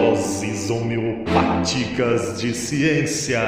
Doses homeopáticas de ciência.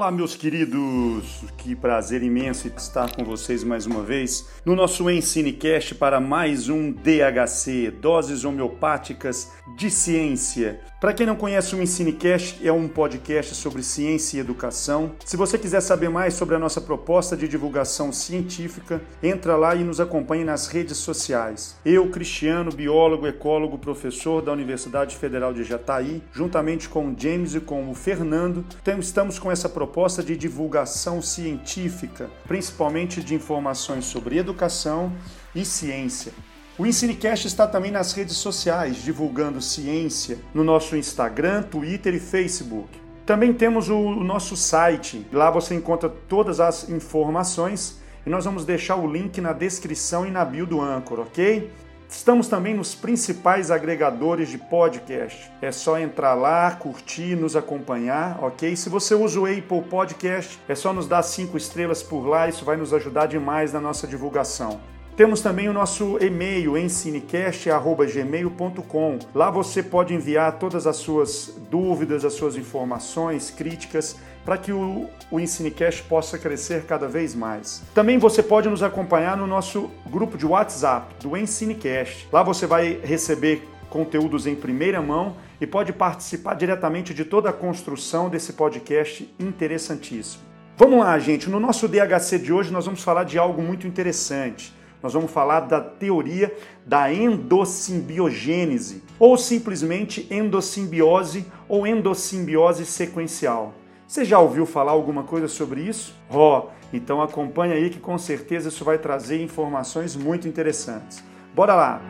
Olá, meus queridos! Que prazer imenso estar com vocês mais uma vez no nosso Ensinecast para mais um DHC Doses Homeopáticas de Ciência. Para quem não conhece, o Ensinecast é um podcast sobre ciência e educação. Se você quiser saber mais sobre a nossa proposta de divulgação científica, entra lá e nos acompanhe nas redes sociais. Eu, Cristiano, biólogo, ecólogo, professor da Universidade Federal de Jataí, juntamente com o James e com o Fernando, estamos com essa proposta de divulgação científica, principalmente de informações sobre educação e ciência. O Ensinecast está também nas redes sociais, divulgando ciência no nosso Instagram, Twitter e Facebook. Também temos o nosso site, lá você encontra todas as informações e nós vamos deixar o link na descrição e na bio do Anchor, ok? Estamos também nos principais agregadores de podcast. É só entrar lá, curtir, nos acompanhar, ok? Se você usa o Apple Podcast, é só nos dar cinco estrelas por lá, isso vai nos ajudar demais na nossa divulgação. Temos também o nosso e-mail ensinecast@gmail.com. Lá você pode enviar todas as suas dúvidas, as suas informações, críticas para que o, o Ensinecast possa crescer cada vez mais. Também você pode nos acompanhar no nosso grupo de WhatsApp do Ensinecast. Lá você vai receber conteúdos em primeira mão e pode participar diretamente de toda a construção desse podcast interessantíssimo. Vamos lá, gente. No nosso DHC de hoje nós vamos falar de algo muito interessante nós vamos falar da teoria da endossimbiogênese, ou simplesmente endossimbiose ou endossimbiose sequencial. Você já ouviu falar alguma coisa sobre isso? Ó, oh, então acompanha aí que com certeza isso vai trazer informações muito interessantes. Bora lá!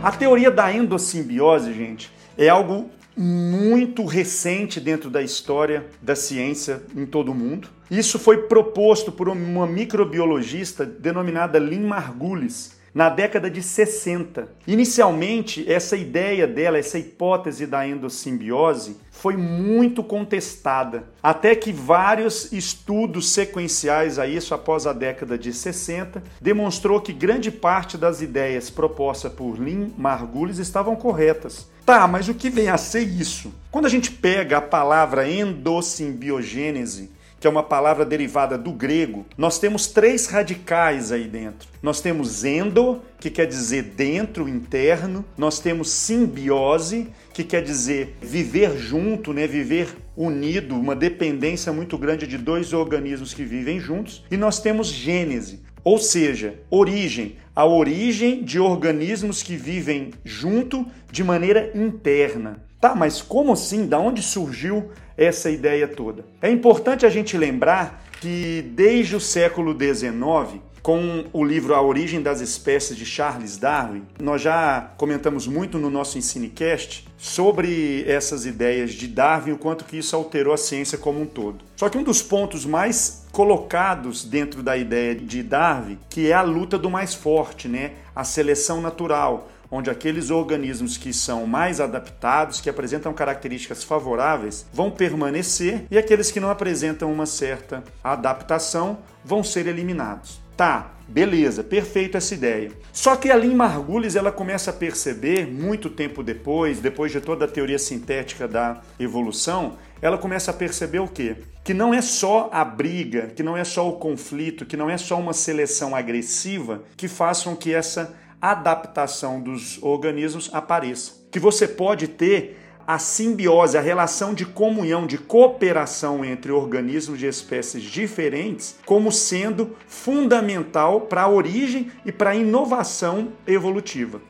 A teoria da endossimbiose, gente, é algo muito recente dentro da história da ciência em todo o mundo. Isso foi proposto por uma microbiologista denominada Lynn Margulis na década de 60. Inicialmente, essa ideia dela, essa hipótese da endossimbiose, foi muito contestada, até que vários estudos sequenciais a isso após a década de 60 demonstrou que grande parte das ideias propostas por Lynn Margulis estavam corretas. Tá, mas o que vem a ser isso? Quando a gente pega a palavra endossimbiogênese, que é uma palavra derivada do grego, nós temos três radicais aí dentro. Nós temos endo, que quer dizer dentro, interno. Nós temos simbiose, que quer dizer viver junto, né? viver unido, uma dependência muito grande de dois organismos que vivem juntos. E nós temos gênese, ou seja, origem, a origem de organismos que vivem junto de maneira interna. Tá, mas como assim? Da onde surgiu essa ideia toda? É importante a gente lembrar que desde o século XIX, com o livro A Origem das Espécies de Charles Darwin, nós já comentamos muito no nosso Ensinecast sobre essas ideias de Darwin, o quanto que isso alterou a ciência como um todo. Só que um dos pontos mais colocados dentro da ideia de Darwin, que é a luta do mais forte, né? A seleção natural onde aqueles organismos que são mais adaptados, que apresentam características favoráveis, vão permanecer e aqueles que não apresentam uma certa adaptação vão ser eliminados. Tá, beleza, perfeito essa ideia. Só que a Lynn Margulis ela começa a perceber, muito tempo depois, depois de toda a teoria sintética da evolução, ela começa a perceber o quê? Que não é só a briga, que não é só o conflito, que não é só uma seleção agressiva que façam que essa adaptação dos organismos apareça. Que você pode ter a simbiose, a relação de comunhão, de cooperação entre organismos de espécies diferentes, como sendo fundamental para a origem e para a inovação evolutiva.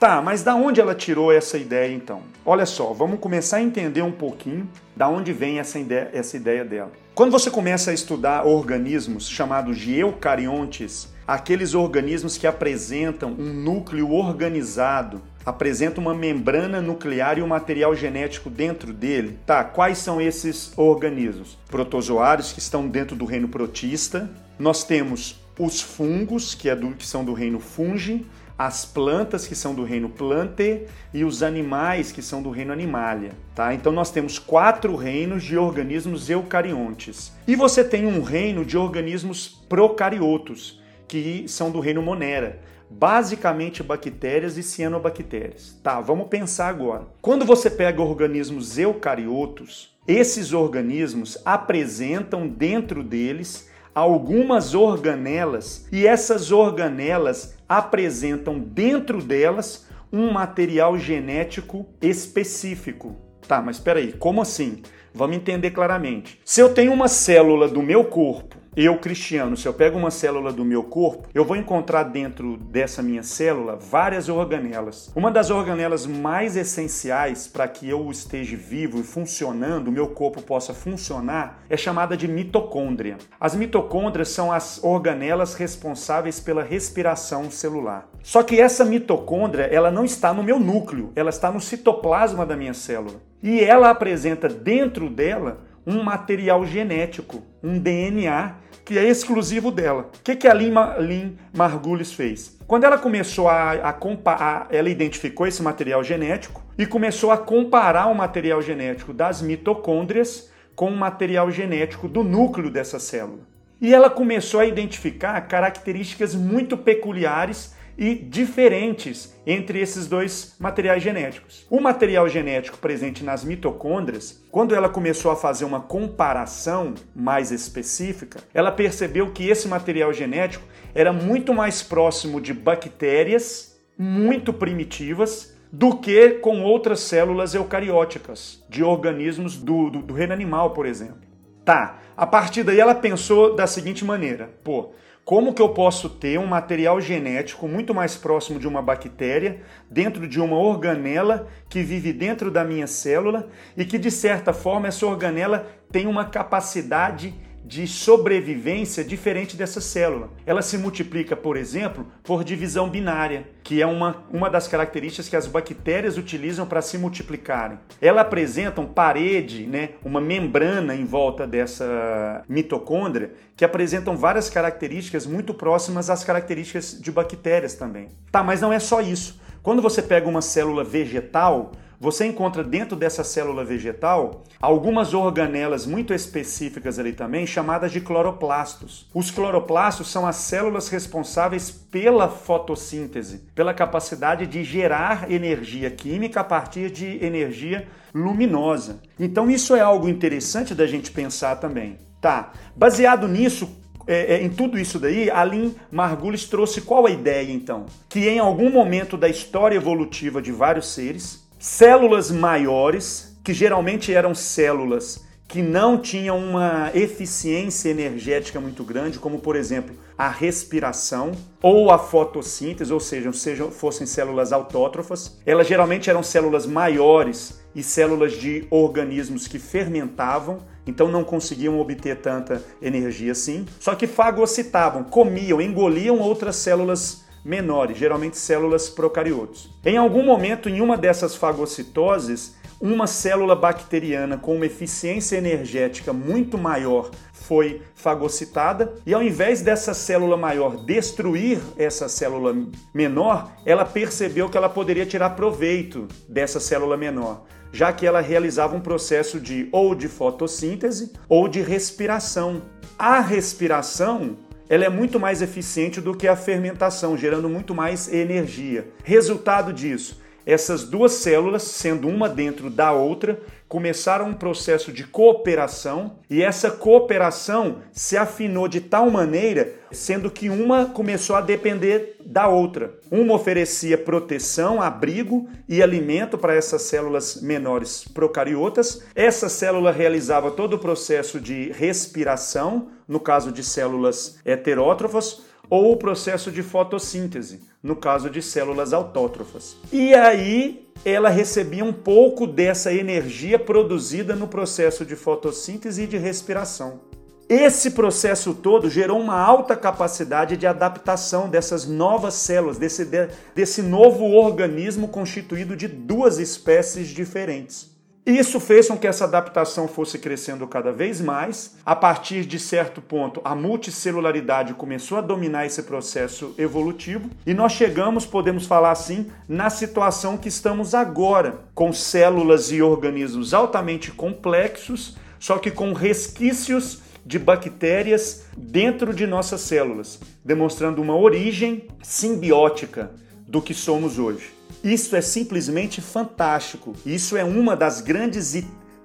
Tá, mas da onde ela tirou essa ideia então? Olha só, vamos começar a entender um pouquinho da onde vem essa ideia, essa ideia dela. Quando você começa a estudar organismos chamados de eucariontes, aqueles organismos que apresentam um núcleo organizado, apresentam uma membrana nuclear e um material genético dentro dele. Tá, quais são esses organismos? Protozoários que estão dentro do reino protista. Nós temos os fungos, que, é do, que são do reino fungi, as plantas que são do reino plante e os animais que são do reino animalia, tá? Então nós temos quatro reinos de organismos eucariontes. E você tem um reino de organismos procariotos, que são do reino Monera. Basicamente bactérias e cianobactérias. Tá, vamos pensar agora. Quando você pega organismos eucariotos, esses organismos apresentam dentro deles algumas organelas e essas organelas apresentam dentro delas um material genético específico. Tá, mas espera aí, como assim? Vamos entender claramente. Se eu tenho uma célula do meu corpo eu, Cristiano, se eu pego uma célula do meu corpo, eu vou encontrar dentro dessa minha célula várias organelas. Uma das organelas mais essenciais para que eu esteja vivo e funcionando, o meu corpo possa funcionar, é chamada de mitocôndria. As mitocôndrias são as organelas responsáveis pela respiração celular. Só que essa mitocôndria, ela não está no meu núcleo, ela está no citoplasma da minha célula. E ela apresenta dentro dela um material genético, um DNA que é exclusivo dela. O que, que a Lynn, Lynn Margulis fez? Quando ela começou a, a comparar, ela identificou esse material genético e começou a comparar o material genético das mitocôndrias com o material genético do núcleo dessa célula. E ela começou a identificar características muito peculiares e diferentes entre esses dois materiais genéticos. O material genético presente nas mitocôndrias, quando ela começou a fazer uma comparação mais específica, ela percebeu que esse material genético era muito mais próximo de bactérias muito primitivas do que com outras células eucarióticas, de organismos do, do, do reino animal, por exemplo. Tá, a partir daí ela pensou da seguinte maneira: pô, como que eu posso ter um material genético muito mais próximo de uma bactéria, dentro de uma organela que vive dentro da minha célula e que, de certa forma, essa organela tem uma capacidade de sobrevivência diferente dessa célula. Ela se multiplica, por exemplo, por divisão binária, que é uma, uma das características que as bactérias utilizam para se multiplicarem. Ela apresenta um parede, né, uma membrana em volta dessa mitocôndria, que apresentam várias características muito próximas às características de bactérias também. Tá, mas não é só isso. Quando você pega uma célula vegetal, você encontra dentro dessa célula vegetal algumas organelas muito específicas ali também, chamadas de cloroplastos. Os cloroplastos são as células responsáveis pela fotossíntese, pela capacidade de gerar energia química a partir de energia luminosa. Então isso é algo interessante da gente pensar também. Tá, baseado nisso, é, é, em tudo isso daí, Aline Margulis trouxe qual a ideia então? Que em algum momento da história evolutiva de vários seres, Células maiores, que geralmente eram células que não tinham uma eficiência energética muito grande, como por exemplo a respiração ou a fotossíntese, ou seja, sejam, fossem células autótrofas. Elas geralmente eram células maiores e células de organismos que fermentavam, então não conseguiam obter tanta energia assim, só que fagocitavam, comiam, engoliam outras células menores, geralmente células procariotos. Em algum momento, em uma dessas fagocitoses, uma célula bacteriana com uma eficiência energética muito maior foi fagocitada e ao invés dessa célula maior destruir essa célula menor, ela percebeu que ela poderia tirar proveito dessa célula menor, já que ela realizava um processo de ou de fotossíntese ou de respiração. A respiração ela é muito mais eficiente do que a fermentação, gerando muito mais energia. Resultado disso, essas duas células, sendo uma dentro da outra, começaram um processo de cooperação e essa cooperação se afinou de tal maneira, sendo que uma começou a depender da outra. Uma oferecia proteção, abrigo e alimento para essas células menores procariotas. Essa célula realizava todo o processo de respiração, no caso de células heterótrofas, ou o processo de fotossíntese, no caso de células autótrofas. E aí ela recebia um pouco dessa energia produzida no processo de fotossíntese e de respiração. Esse processo todo gerou uma alta capacidade de adaptação dessas novas células, desse, desse novo organismo constituído de duas espécies diferentes. Isso fez com que essa adaptação fosse crescendo cada vez mais. A partir de certo ponto, a multicelularidade começou a dominar esse processo evolutivo e nós chegamos, podemos falar assim, na situação que estamos agora, com células e organismos altamente complexos, só que com resquícios de bactérias dentro de nossas células, demonstrando uma origem simbiótica do que somos hoje. Isso é simplesmente fantástico. Isso é uma das grandes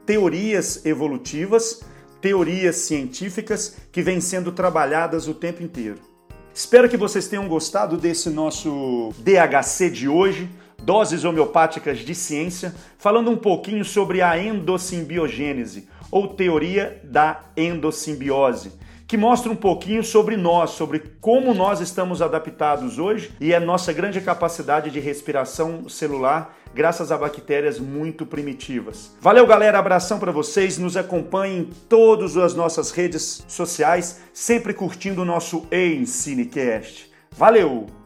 teorias evolutivas, teorias científicas que vêm sendo trabalhadas o tempo inteiro. Espero que vocês tenham gostado desse nosso DHC de hoje, doses homeopáticas de ciência, falando um pouquinho sobre a endossimbiogênese ou teoria da endossimbiose que mostra um pouquinho sobre nós, sobre como nós estamos adaptados hoje e a nossa grande capacidade de respiração celular graças a bactérias muito primitivas. Valeu, galera, abração para vocês, nos acompanhem em todas as nossas redes sociais, sempre curtindo o nosso Ensinecast. Valeu!